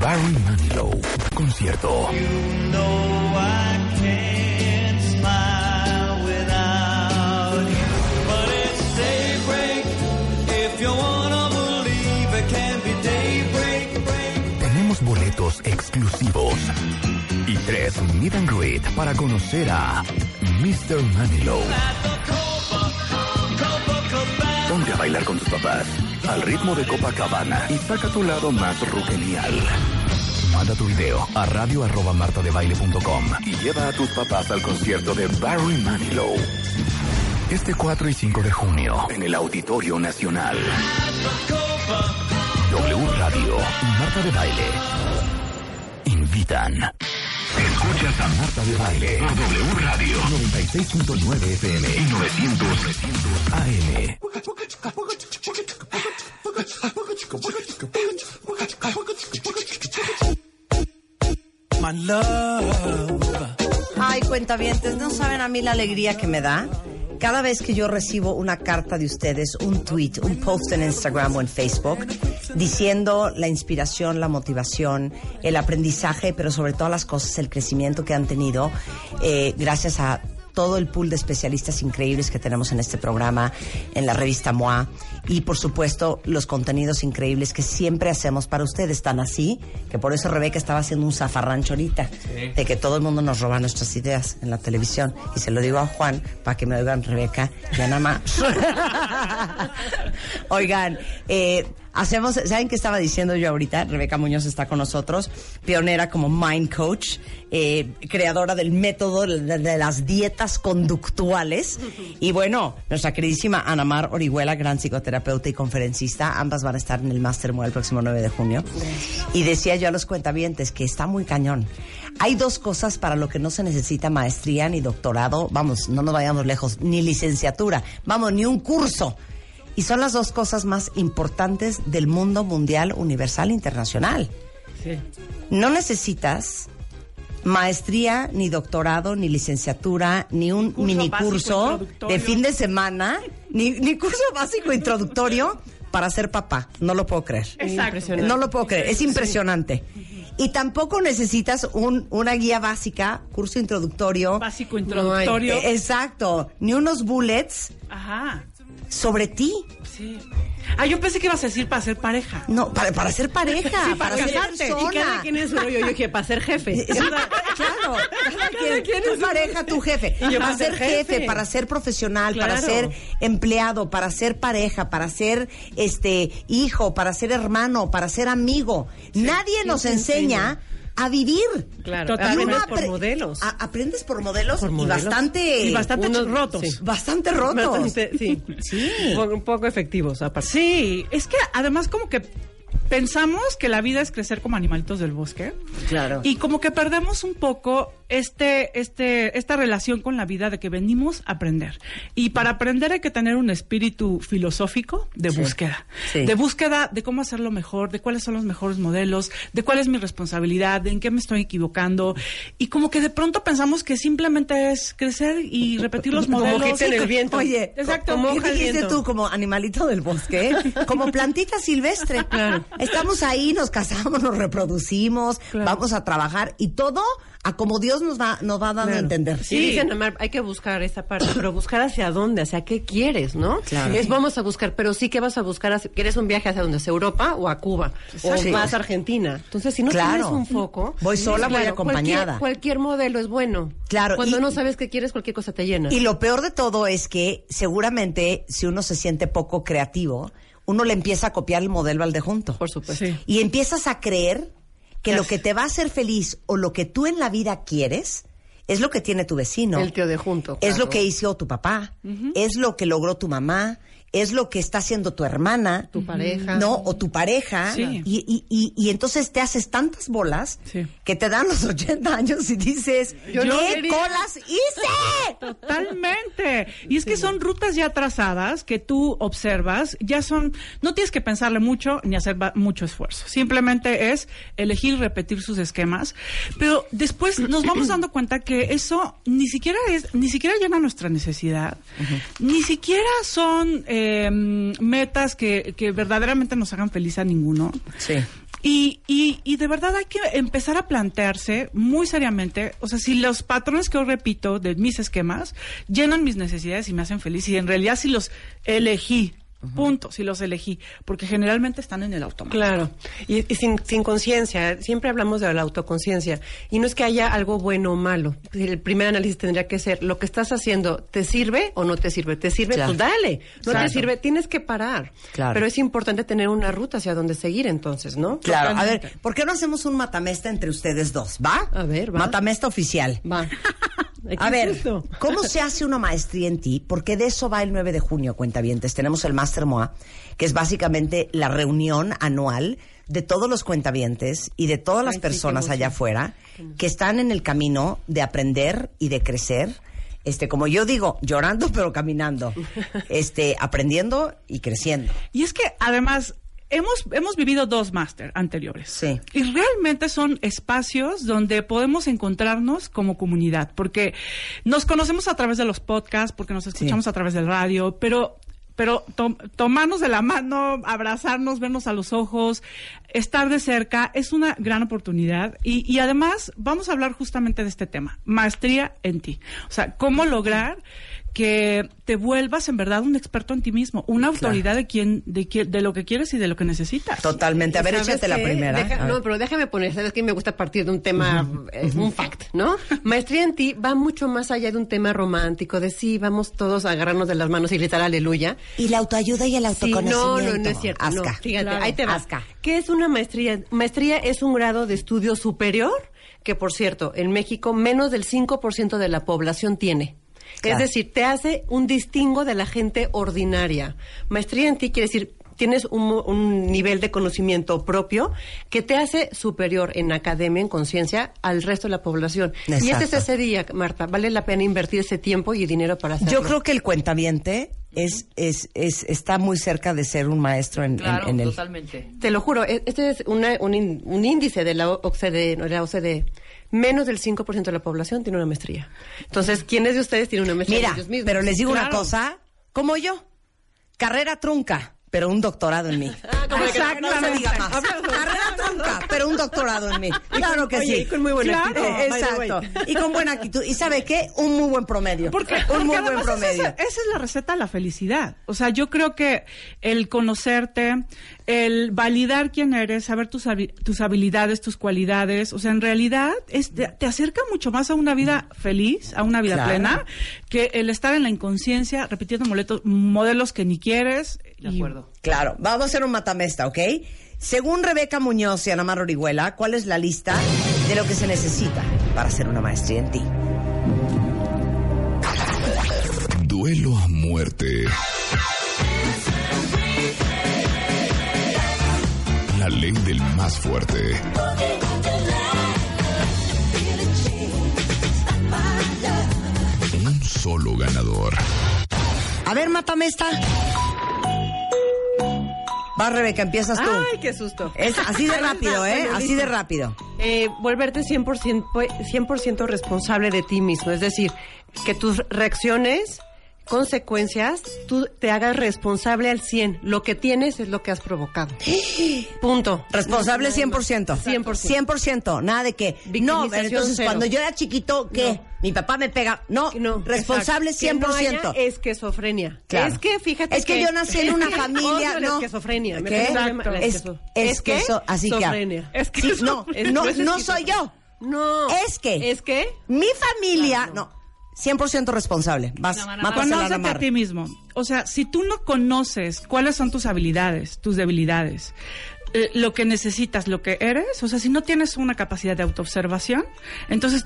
Barry Manilow, concierto. Tenemos boletos exclusivos y tres meet and greet para conocer a Mr. Manilow. Ponte a bailar con tus papás al ritmo de Copacabana y saca tu lado más rockenial. Manda tu video a radio arroba martadebaile.com y lleva a tus papás al concierto de Barry Manilow. Este 4 y 5 de junio en el Auditorio Nacional. W Radio Marta de Baile invitan. Escuchas a Marta de Baile por W Radio 96.9 FM y 900 AM. Ay, cuentavientes, no saben a mí la alegría que me da. Cada vez que yo recibo una carta de ustedes, un tweet, un post en Instagram o en Facebook, diciendo la inspiración, la motivación, el aprendizaje, pero sobre todas las cosas, el crecimiento que han tenido, eh, gracias a todo el pool de especialistas increíbles que tenemos en este programa, en la revista MOA, y por supuesto los contenidos increíbles que siempre hacemos para ustedes, tan así que por eso Rebeca estaba haciendo un zafarrancho ahorita, de que todo el mundo nos roba nuestras ideas en la televisión. Y se lo digo a Juan para que me oigan Rebeca y Ana más. Oigan, eh, hacemos, ¿saben qué estaba diciendo yo ahorita? Rebeca Muñoz está con nosotros, pionera como Mind Coach, eh, creadora del método de, las dietas conductuales. Y bueno, nuestra queridísima Ana Mar Orihuela, gran psicoterapeuta y conferencista, ambas van a estar en el Master el próximo 9 de junio. Y decía yo a los cuentavientes que está muy cañón. Hay dos cosas para lo que no se necesita maestría ni doctorado, vamos, no nos vayamos lejos, ni licenciatura, vamos, ni un curso. Y son las dos cosas más importantes del mundo mundial, universal, internacional. No necesitas maestría, ni doctorado, ni licenciatura, ni un Curso de fin de semana, ni, ni curso básico introductorio para ser papá. No lo puedo creer. Exacto. No lo puedo creer. Es impresionante. Y tampoco necesitas un, una guía básica, curso introductorio. Básico introductorio. Exacto. Ni unos bullets Ajá. Sobre ti. Sí. Ah, yo pensé que ibas a decir para ser pareja. No, para, para ser pareja, Sí, para, para ser persona. Y cada quien es su rollo. Yo dije, para ser jefe. Claro, cada quien, quien tu es pareja, tu jefe. Yo para ser jefe, para ser profesional, para ser empleado, para ser pareja, para ser este hijo, para ser hermano, para ser amigo. Nadie nos enseña a vivir. Claro, aprendes por modelos. a- aprendes por modelos, Por y bastante Y bastante Unos- rotos. sí. bastante rotos. Bastante, sí. Sí. Un, un poco efectivos, aparte. Sí, es que además como que pensamos que la vida es crecer como animalitos del bosque. Claro. Y como que perdemos un poco este, este, esta relación con la vida de que venimos a aprender. Y para aprender hay que tener un espíritu filosófico de Sí. búsqueda. Sí. De búsqueda de cómo hacerlo mejor, de cuáles son los mejores modelos, de cuál es mi responsabilidad, de en qué me estoy equivocando. Y como que de pronto pensamos que simplemente es crecer y repetir los Como modelos. hojita en el viento. Oye, Exacto. Como ¿Qué dijiste viento. tú como animalito del bosque? Como plantita silvestre. Estamos ahí, nos casamos, nos reproducimos, Claro. vamos a trabajar y todo a como Dios nos va, nos va dando a entender. Sí, dicen, Amar, hay que buscar esa parte, pero buscar hacia dónde, hacia qué quieres, ¿no? Claro. Es vamos a buscar, pero sí que vas a buscar, hacia- ¿quieres un viaje hacia dónde? ¿Hacia Europa o a Cuba? O Sí. vas a Argentina. Entonces, si no Claro. tienes un foco... Voy sola, voy acompañada. Cualquier, cualquier modelo es bueno. Claro, Cuando y- no sabes qué quieres, cualquier cosa te llena. Y lo peor de todo es que seguramente si uno se siente poco creativo, uno le empieza a copiar el modelo al de junto. Por supuesto. Sí. Y empiezas a creer que lo que te va a hacer feliz o lo que tú en la vida quieres es lo que tiene tu vecino. El tío de junto. Es lo que hizo tu papá, es lo que logró tu mamá, es lo que está haciendo tu hermana, Tu pareja. ¿no? O tu pareja. Sí. Y, y, y, y entonces te haces tantas bolas Sí. que te dan los 80 años y dices, Yo no ¿qué quería. colas hice? Totalmente. Y es que son rutas ya trazadas que tú observas, ya son, no tienes que pensarle mucho ni hacer mucho esfuerzo. Simplemente es elegir y repetir sus esquemas. Pero después nos vamos dando cuenta que eso ni siquiera es, ni siquiera llena nuestra necesidad. Ni siquiera son eh, metas que, que verdaderamente nos hagan feliz a ninguno. Sí. Y, y, y de verdad hay que empezar a plantearse muy seriamente, o sea, si los patrones que hoy repito de mis esquemas llenan mis necesidades y me hacen feliz, y en realidad si los elegí, punto, si los elegí, porque generalmente están en el automático. Claro, y, y sin, sin conciencia, siempre hablamos de la autoconciencia, y no es que haya algo bueno o malo. El primer análisis tendría que ser, ¿lo que estás haciendo te sirve o no te sirve? ¿Te sirve? Claro. Pues dale. ¿No Exacto. te sirve? Tienes que parar. Claro. Pero es importante tener una ruta hacia donde seguir entonces, ¿no? Claro, a ver, ¿por qué no hacemos un matamesta entre ustedes dos? ¿Va? A ver, va. Matamesta oficial. Va. A ¿qué ver, esto? ¿cómo se hace una maestría en ti? Porque de eso va el 9 de junio, cuentavientes. Tenemos el Master MOA, que es básicamente la reunión anual de todos los cuentavientes y de todas las Ay, personas allá afuera que están en el camino de aprender y de crecer. Este, como yo digo, llorando pero caminando. Este, aprendiendo y creciendo. Y es que además hemos, hemos vivido dos máster anteriores. Sí. Y realmente son espacios donde podemos encontrarnos como comunidad, porque nos conocemos a través de los podcasts, porque nos escuchamos a través del radio, pero pero tom- tomarnos de la mano, abrazarnos, vernos a los ojos, estar de cerca, es una gran oportunidad. Y, y además vamos a hablar justamente de este tema, maestría en ti. O sea, cómo lograr que te vuelvas en verdad un experto en ti mismo, una autoridad de quién, de quién, de lo que quieres y de lo que necesitas. Totalmente. A ver, ¿Sabes échate la primera. Deja- no, pero déjame poner, ¿sabes qué? Me gusta partir de un tema, eh, un fact, ¿no? Maestría en ti va mucho más allá de un tema romántico, de sí, vamos todos a agarrarnos de las manos y gritar aleluya. Y la autoayuda y el Sí, autoconocimiento. no, no, no es cierto. no. Asca. Fíjate, Claro. ahí te va. Asca. ¿Qué es una maestría? Maestría es un grado de estudio superior que, por cierto, en México menos del 5% de la población tiene. Claro. Es decir, te hace un distingo de la gente ordinaria. Maestría en ti quiere decir tienes un, un nivel de conocimiento propio que te hace superior en academia, en conciencia, al resto de la población. Y este es ese día, Marta. Vale la pena invertir ese tiempo y dinero para hacerlo. Yo creo que el cuentaviente es, es, es, está muy cerca de ser un maestro en, en- Claro, en el... totalmente. Te lo juro, e- este es una- un, in- un índice de la OCDE, de la OCDE. Menos del 5% de la población tiene una maestría. Entonces, ¿quiénes de ustedes tienen una maestría? Mira, Ellos mismos. pero les digo una cosa, como yo, carrera trunca, pero un doctorado en mí. Ah, que- No se diga más. Carrera trunca, pero un doctorado en mí. Claro que Oye, sí. y con muy buena Claro, actitud, way. Exacto. Y con buena actitud. ¿Y sabe qué? Un muy buen promedio. Porque, un porque muy buen esa promedio. Esa, es la receta de la felicidad. O sea, yo creo que el conocerte, el validar quién eres, saber tus, tus habilidades, tus cualidades, o sea, en realidad es- te, te acerca mucho más a una vida feliz, a una vida Claro. plena, que el estar en la inconsciencia, repitiendo moletos- modelos que ni quieres. De y- acuerdo. Claro, vamos a hacer un matamesta, ¿ok? Según Rebeca Muñoz y Ana Mar Orihuela, ¿cuál es la lista de lo que se necesita para hacer una maestría en ti? Duelo a muerte. Ley del más fuerte. Un solo ganador. A ver, matamesta. Va, Rebeca, empiezas tú. Ay, qué susto. Es así de rápido, ¿eh? Así de rápido. Eh, volverte 100%, pues, 100 responsable de ti mismo. Es decir, que tus reacciones, consecuencias, tú te hagas responsable al 100. Lo que tienes es lo que has provocado. Punto. Responsable No, 100%. 100%. 100%. Nada de que. No, entonces cero. cuando yo era chiquito, ¿qué? No. Mi papá me pega. No, No, responsable exacto. 100%. Que no haya esquizofrenia. Claro. Es que fíjate Es que yo nací en una familia, no. esquizofrenia. Me ¿Qué? la Es, es que eso, así que. Esquizofrenia. Sí, no, Es- no, es no soy yo. No. Es que. ¿Es que? Mi familia, no. 100% responsable. Vas, No, no, no. mátasela a Conócete a ti mismo. O sea, si tú no conoces cuáles son tus habilidades, tus debilidades, eh, lo que necesitas, lo que eres, o sea, si no tienes una capacidad de autoobservación, entonces,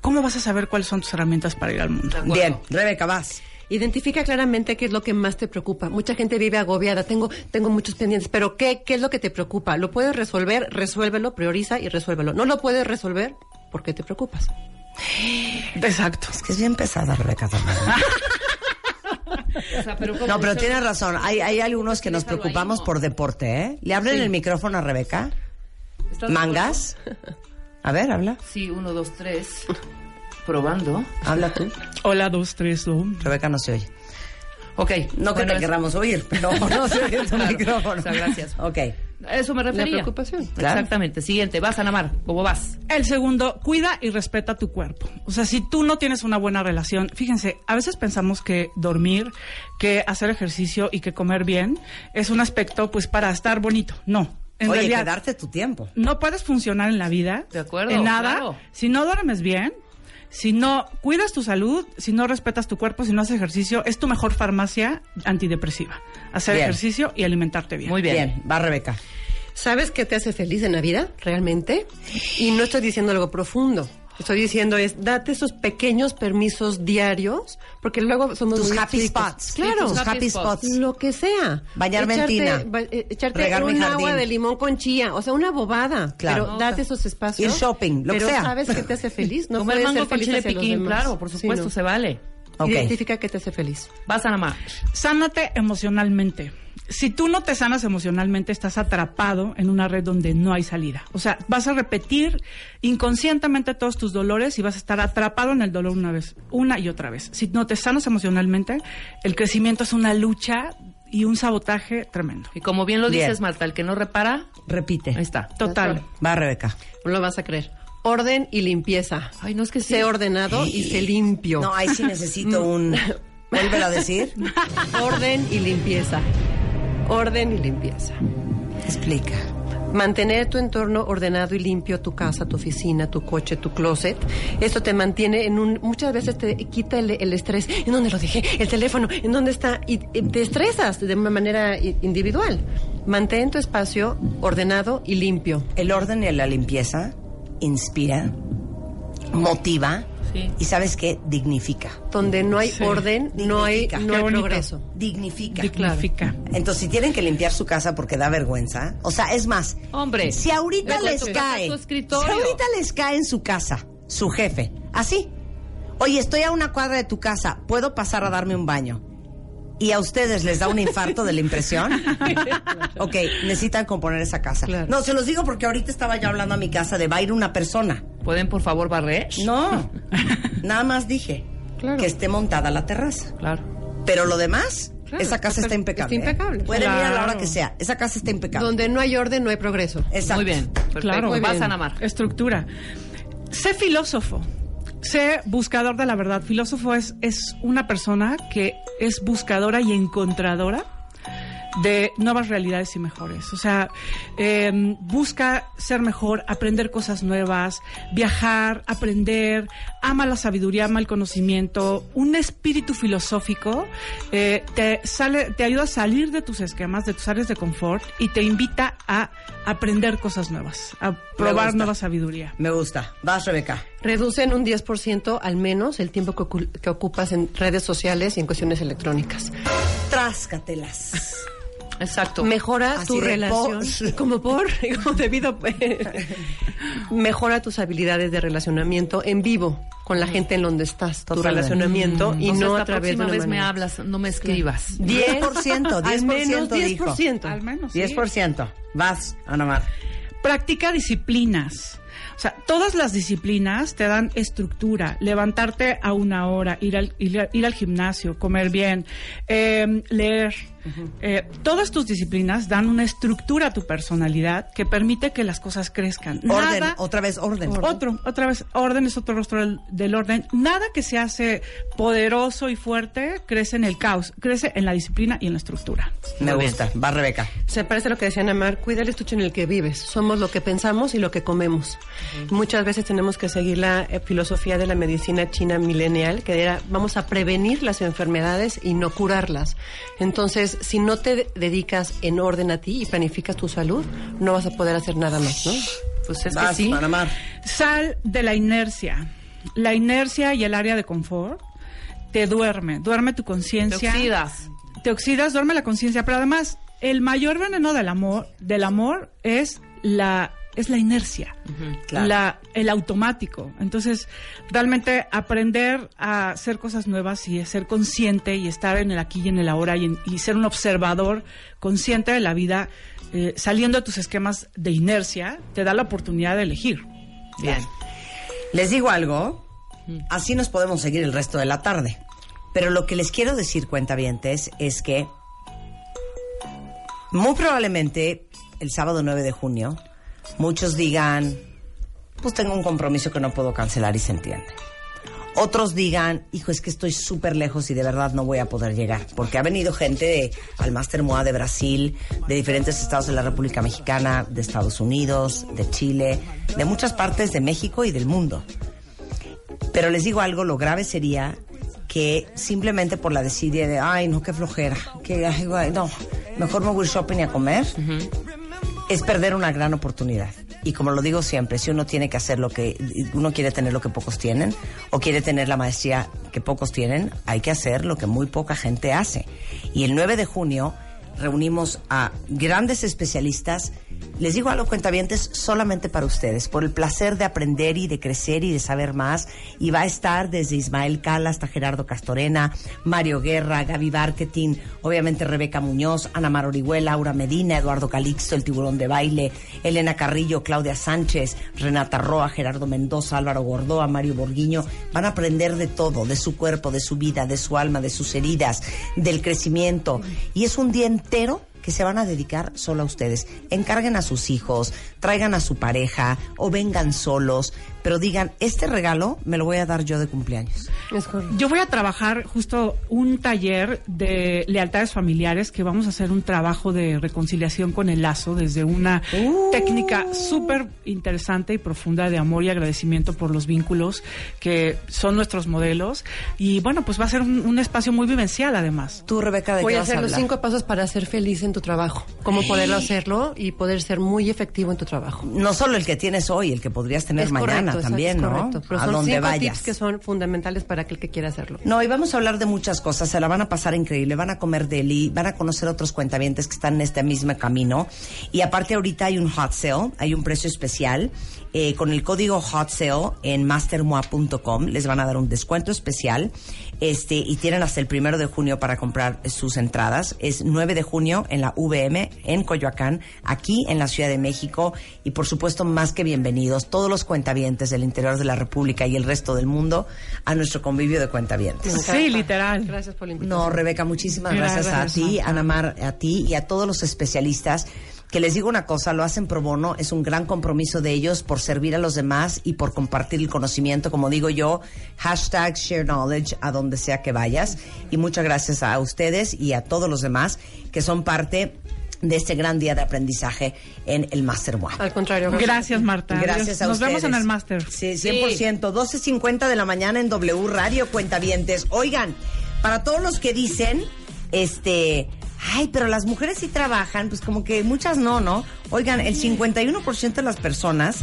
¿cómo vas a saber cuáles son tus herramientas para ir al mundo? Bien, Rebeca, vas. Identifica claramente qué es lo que más te preocupa. Mucha gente vive agobiada, tengo, tengo muchos pendientes, pero ¿qué, ¿qué es lo que te preocupa? ¿Lo puedes resolver? Resuélvelo, prioriza y resuélvelo. ¿No lo puedes resolver? ¿Por qué te preocupas? Exacto. Es que es bien pesada, Rebeca. también. O sea, pero ¿cómo? No, pero Eso- tiene razón. Hay, hay algunos que nos preocupamos ¿no? por deporte, ¿eh? ¿Le abren el micrófono a Rebeca? ¿Estás de ¿Mangas? A ver, habla. Sí, uno, dos, tres. Probando. Habla tú. Hola, dos, tres, dos. Rebeca no se oye. Ok. No que bueno, te es- querramos oír, pero no se oye tu Claro. micrófono. O sea, gracias. Ok. A Eso me refería. preocupación. Claro. Exactamente. Siguiente. Vas, Anamar. ¿Cómo vas? El segundo, cuida y respeta tu cuerpo. O sea, si tú no tienes una buena relación, fíjense, a veces pensamos que dormir, que hacer ejercicio y que comer bien es un aspecto pues para estar bonito. No. En Oye, realidad, que darte tu tiempo. no puedes funcionar en la vida. De acuerdo, En nada. claro. Si no duermes bien, si no cuidas tu salud, si no respetas tu cuerpo, si no haces ejercicio, es tu mejor farmacia antidepresiva. Hacer Bien. ejercicio y alimentarte bien. Muy bien. Bien, va Rebeca. ¿Sabes qué te hace feliz en la vida, realmente? Y no estoy diciendo algo profundo. Estoy diciendo es, date esos pequeños permisos diarios, porque luego somos Tus muy happy chicos. spots. Claro. Tus happy happy spots. Lo que sea. Bañarme en echarte, tina. ba- eh, echarte Regar mi un jardín. agua de limón con chía. O sea, una bobada. Claro. Pero date esos espacios. Ir shopping, lo que pero sea. ¿sabes qué te hace feliz? No Comer puedes mango ser con feliz chile piquín, claro, por Sí, supuesto, no. se vale. Ok. Identifica qué te hace feliz. Vas, Anamar. Sánate emocionalmente. Si tú no te sanas emocionalmente, estás atrapado en una red donde no hay salida. O sea, vas a repetir inconscientemente todos tus dolores y vas a estar atrapado en el dolor una vez, una y otra vez. Si no te sanas emocionalmente, el crecimiento es una lucha y un sabotaje tremendo. Y como bien lo Bien. dices, Marta, el que no repara, Repite. ahí está. Total. Va Rebeca. No lo vas a creer. Orden y limpieza. Ay, no es que sí. Sé ordenado y sé limpio. No, ahí sí necesito un... Vuélvelo a decir. Orden y limpieza. Orden y limpieza. Explica. Mantener tu entorno ordenado y limpio, tu casa, tu oficina, tu coche, tu closet. Esto te mantiene en un... Muchas veces te quita el, el estrés. ¿En dónde lo dejé? El teléfono. ¿En dónde está? Y, y te estresas de una manera individual. Mantén tu espacio ordenado y limpio. El orden y la limpieza inspira, motiva Sí. y ¿sabes qué? Dignifica. Donde no hay Sí. orden, no hay, no hay progreso. Dignifica. Dignifica. Entonces, si tienen que limpiar su casa porque da vergüenza, o sea, es más, Hombre. si ahorita les cae, si ahorita les cae en su casa, su jefe, así, oye, estoy a una cuadra de tu casa, ¿puedo pasar a darme un baño? Y a ustedes les da un infarto de la impresión. ok, necesitan componer esa casa. Claro. No, se los digo porque ahorita estaba yo hablando a mi casa de va a ir una persona. ¿Pueden, por favor, barrer? No, nada más dije Claro. que esté montada la terraza. Claro. Pero lo demás, Claro, esa casa está- está impecable. está ¿eh? impecable. Pueden ir a la hora que sea. Esa casa está impecable. Donde no hay orden, no hay progreso. Exacto. Muy bien. Perfecto. Claro. Muy Vas, bien. Anamar. Estructura. Sé filósofo. Sé buscador de la verdad. Filósofo es, es una persona que es buscadora y encontradora de nuevas realidades y mejores. O sea, eh, busca ser mejor, aprender cosas nuevas, viajar, aprender, ama la sabiduría, ama el conocimiento, un espíritu filosófico eh, te sale, te ayuda a salir de tus esquemas, de tus áreas de confort y te invita a aprender cosas nuevas, a probar nueva sabiduría. Me gusta. Vas, Rebeca. Reducen un 10% al menos el tiempo que, que ocupas en redes sociales y en cuestiones electrónicas. Tráscatelas. Exacto. Mejora Así tu relación. por. Como por, como debido. Mejora tus habilidades de relacionamiento en vivo con la gente en donde estás. Tu Totalmente. relacionamiento y Entonces, no a través de próxima una vez me hablas, no me escribas. 10%, 10% Al menos dijo. 10%. Al menos. sí. 10%. Vas, Ana Mar. Practica disciplinas. O sea, todas las disciplinas te dan estructura. Levantarte a una hora, ir al, ir al gimnasio, comer bien, eh, leer. Eh, todas tus disciplinas dan una estructura a tu personalidad que permite que las cosas crezcan. Orden, Nada- otra vez orden. Otro, otra vez, orden es otro rostro del, del orden. Nada que se hace poderoso y fuerte crece en el caos, crece en la disciplina y en la estructura. Me Muy gusta. Va, Rebeca. Se parece a lo que decía Namar, cuida el estuche en el que vives. Somos lo que pensamos y lo que comemos. Muchas veces tenemos que seguir la eh, filosofía de la medicina china milenial, que era vamos a prevenir las enfermedades y no curarlas. Entonces, si no te de- dedicas en orden a ti y planificas tu salud, no vas a poder hacer nada más, ¿no? Pues es Vas, que sí. Sal de la inercia. La inercia y el área de confort te duerme, duerme tu Te conciencia. oxidas. Te oxidas, duerme la conciencia, pero además el mayor veneno del amor, del amor es la es la inercia, Claro. la, el automático. Entonces, realmente aprender a hacer cosas nuevas y a ser consciente y estar en el aquí y en el ahora y, en- y ser un observador consciente de la vida, eh, saliendo de tus esquemas de inercia, te da la oportunidad de elegir. Bien. Les digo algo, así nos podemos seguir el resto de la tarde. Pero lo que les quiero decir, cuentavientes, es que muy probablemente el sábado 9 de junio muchos digan, pues tengo un compromiso que no puedo cancelar y se entiende. Otros digan, hijo, es que estoy súper lejos y de verdad no voy a poder llegar. Porque ha venido gente de- al Master MOA de Brasil, de diferentes estados de la República Mexicana, de Estados Unidos, de Chile, de muchas partes de México y del mundo. Pero les digo algo, lo grave sería que simplemente por la desidia de, ay, no, qué flojera, que, no, mejor me voy shopping y a comer, es perder una gran oportunidad. Y como lo digo siempre, si uno tiene que hacer lo que, uno quiere tener lo que pocos tienen, o quiere tener la maestría que pocos tienen, hay que hacer lo que muy poca gente hace. Y el 9 de junio reunimos a grandes especialistas. Les digo algo, cuentavientes, solamente para ustedes, por el placer de aprender y de crecer y de saber más. Y va a estar desde Ismael Cala hasta Gerardo Castorena, Mario Guerra, Gaby Barketing, obviamente Rebeca Muñoz, Ana Mar Orihuela, Aura Medina, Eduardo Calixto, el tiburón de baile, Elena Carrillo, Claudia Sánchez, Renata Roa, Gerardo Mendoza, Álvaro Gordoa, Mario Borguiño. Van a aprender de todo, de su cuerpo, de su vida, de su alma, de sus heridas, del crecimiento. Y es un día entero que se van a dedicar solo a ustedes. Encarguen a sus hijos, traigan a su pareja o vengan solos, pero digan, este regalo me lo voy a dar yo de cumpleaños. Yo voy a trabajar justo un taller de lealtades familiares que vamos a hacer un trabajo de reconciliación con el lazo desde una Uh. técnica súper interesante y profunda de amor y agradecimiento por los vínculos que son nuestros modelos. Y bueno, pues va a ser un, un espacio muy vivencial además. Tú, Rebeca, ¿de Voy qué a vas hacer a los cinco pasos para ser feliz en tu trabajo. Cómo poderlo hacerlo y poder ser muy efectivo en tu trabajo. No solo el que tienes hoy, el que podrías tener Es mañana correcto, también, exacto, ¿no? es correcto. Pero a son donde cinco vayas. tips que son fundamentales para aquel que quiera hacerlo. No, y vamos a hablar de muchas cosas. Se la van a pasar increíble. Van a comer deli, van a conocer otros cuentavientes que están en este mismo camino. Y aparte, ahorita hay un hot sale, hay un precio especial. Eh, con el código hot sale en mastermoa.com les van a dar un descuento especial. Este, y tienen hasta el primero de junio para comprar sus entradas. Es 9 de junio en la VM en Coyoacán, aquí en la Ciudad de México. Y por supuesto, más que bienvenidos todos los cuentavientes del interior de la República y el resto del mundo a nuestro convivio de cuentavientes. Sí, literal. Gracias por la invitación. No, Rebeca, muchísimas gracias, Gracias, a ti. Ana Mar, a ti y a todos los especialistas. Que les digo una cosa, lo hacen pro bono, es un gran compromiso de ellos por servir a los demás y por compartir el conocimiento, como digo yo, hashtag share knowledge a donde sea que vayas. Y muchas gracias a ustedes y a todos los demás que son parte de este gran día de aprendizaje en el Master One. Al contrario. Gracias, Marta. Gracias a Nos ustedes. vemos en el máster. Sí, 100%. 12.50 de la mañana en W Radio Cuentavientes. Oigan, para todos los que dicen, este, ay, pero las mujeres sí trabajan, pues como que muchas no, ¿no? Oigan, el 51% de las personas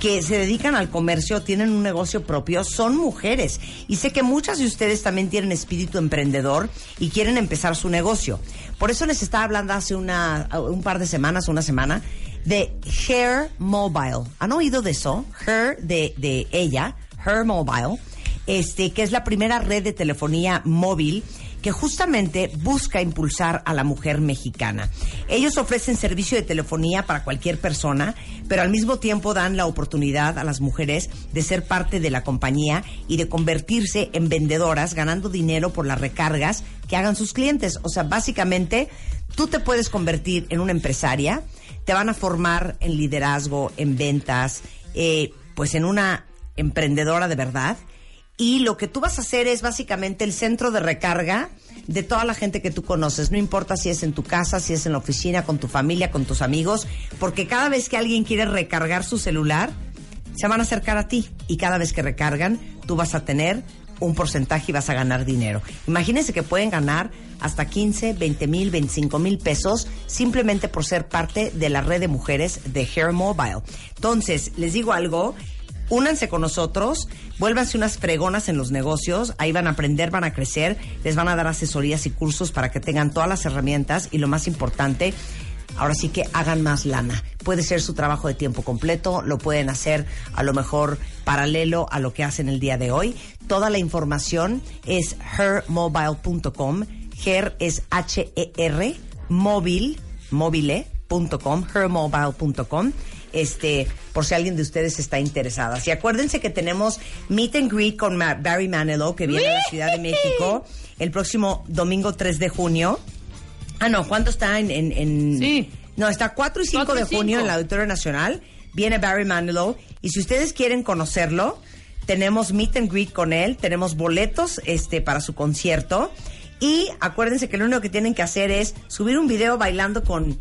que se dedican al comercio, tienen un negocio propio, son mujeres. Y sé que muchas de ustedes también tienen espíritu emprendedor y quieren empezar su negocio. Por eso les estaba hablando hace una, un par de semanas, una semana, de Hair Mobile. ¿Han oído de eso? Her de, de ella, Her Mobile, este, que es la primera red de telefonía móvil que justamente busca impulsar a la mujer mexicana. Ellos ofrecen servicio de telefonía para cualquier persona, pero al mismo tiempo dan la oportunidad a las mujeres de ser parte de la compañía y de convertirse en vendedoras, ganando dinero por las recargas que hagan sus clientes. O sea, básicamente, tú te puedes convertir en una empresaria, te van a formar en liderazgo, en ventas, eh, pues en una emprendedora de verdad. Y lo que tú vas a hacer es básicamente el centro de recarga de toda la gente que tú conoces. No importa si es en tu casa, si es en la oficina, con tu familia, con tus amigos, porque cada vez que alguien quiere recargar su celular, se van a acercar a ti. Y cada vez que recargan, tú vas a tener un porcentaje y vas a ganar dinero. Imagínense que pueden ganar hasta 15, 20 mil, 25 mil pesos simplemente por ser parte de la red de mujeres de Hair Mobile. Entonces, les digo algo, Únanse con nosotros, vuélvanse unas fregonas en los negocios, ahí van a aprender, van a crecer, les van a dar asesorías y cursos para que tengan todas las herramientas y lo más importante, ahora sí que hagan más lana. Puede ser su trabajo de tiempo completo, lo pueden hacer a lo mejor paralelo a lo que hacen el día de hoy. Toda la información es hermobile.com. Her es H-E-R, móvil, mobile.com, hermobile.com. Este, por si alguien de ustedes está interesada. Y acuérdense que tenemos Meet and Greet con Ma- Barry Manilow, que viene a la Ciudad de México el próximo domingo 3 de junio. Ah, no, ¿cuánto está en...? en, en- Sí. No, está 4 y 5 4 y de junio 5. en la Auditorio Nacional. Viene Barry Manilow. Y si ustedes quieren conocerlo, tenemos meet and greet con él. Tenemos boletos este, para su concierto. Y acuérdense que lo único que tienen que hacer es subir un video bailando con...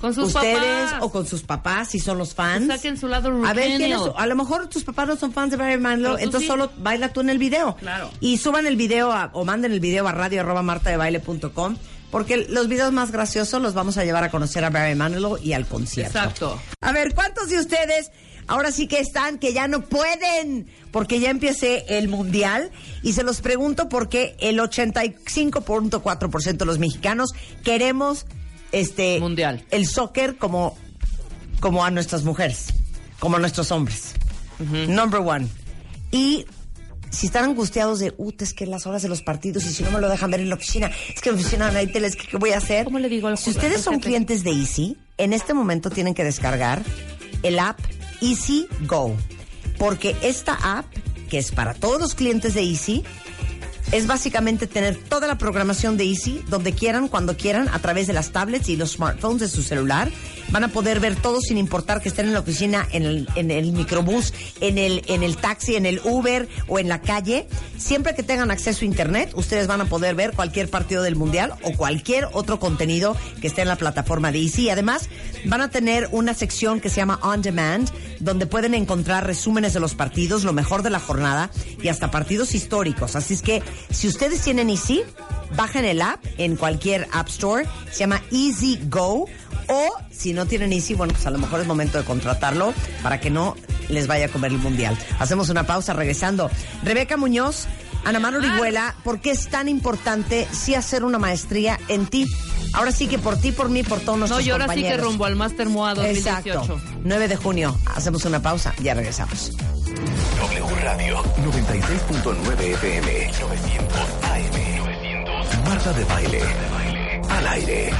Con sus ustedes papás. o con sus papás si son los fans. Saquen su lado A ver, ¿quién es a lo mejor tus papás no son fans de Barry Manilow, tú entonces sí. solo baila tú en el video. Claro. Y suban el video a- o manden el video a radio arroba martadebaile.com porque los videos más graciosos los vamos a llevar a conocer a Barry Manilow y al concierto. Exacto. A ver, ¿cuántos de ustedes ahora sí que están que ya no pueden? Porque ya empiece el mundial y se los pregunto porque el 85.4% de los mexicanos queremos este Mundial. el soccer como como a nuestras mujeres, como a nuestros hombres. Number one. Y si están angustiados de, ut, es que las horas de los partidos y si no me lo dejan ver en la oficina, es que en la oficina no hay tele, es que ¿qué voy a hacer? ¿Cómo le digo al Si ustedes son clientes de Easy, en este momento tienen que descargar el app Easy Go. Porque esta app, que es para todos los clientes de Easy, es básicamente tener toda la programación de Easy donde quieran, cuando quieran, a través de las tablets y los smartphones de su celular. Van a poder ver todo sin importar que estén en la oficina, en el, en el microbús, en el, en el taxi, en el Uber o en la calle. Siempre que tengan acceso a Internet, ustedes van a poder ver cualquier partido del Mundial o cualquier otro contenido que esté en la plataforma de Easy. Además, van a tener una sección que se llama On Demand, donde pueden encontrar resúmenes de los partidos, lo mejor de la jornada y hasta partidos históricos. Así es que si ustedes tienen Easy, bajen el app en cualquier App Store, se llama Easy Go. O si no tienen Easy, bueno, pues a lo mejor es momento de contratarlo para que no les vaya a comer el mundial. Hacemos una pausa regresando. Rebeca Muñoz, Ana Mar Orihuela, ¿por qué es tan importante sí hacer una maestría en ti? Ahora sí que por ti, por mí, por todos No, nuestros y ahora sí que compañeros. rumbo al Master MOA 2018. Exacto. 9 de junio. Hacemos una pausa. Ya regresamos. W Radio. 96.9 FM 900 AM 900 Marta de baile. Al aire.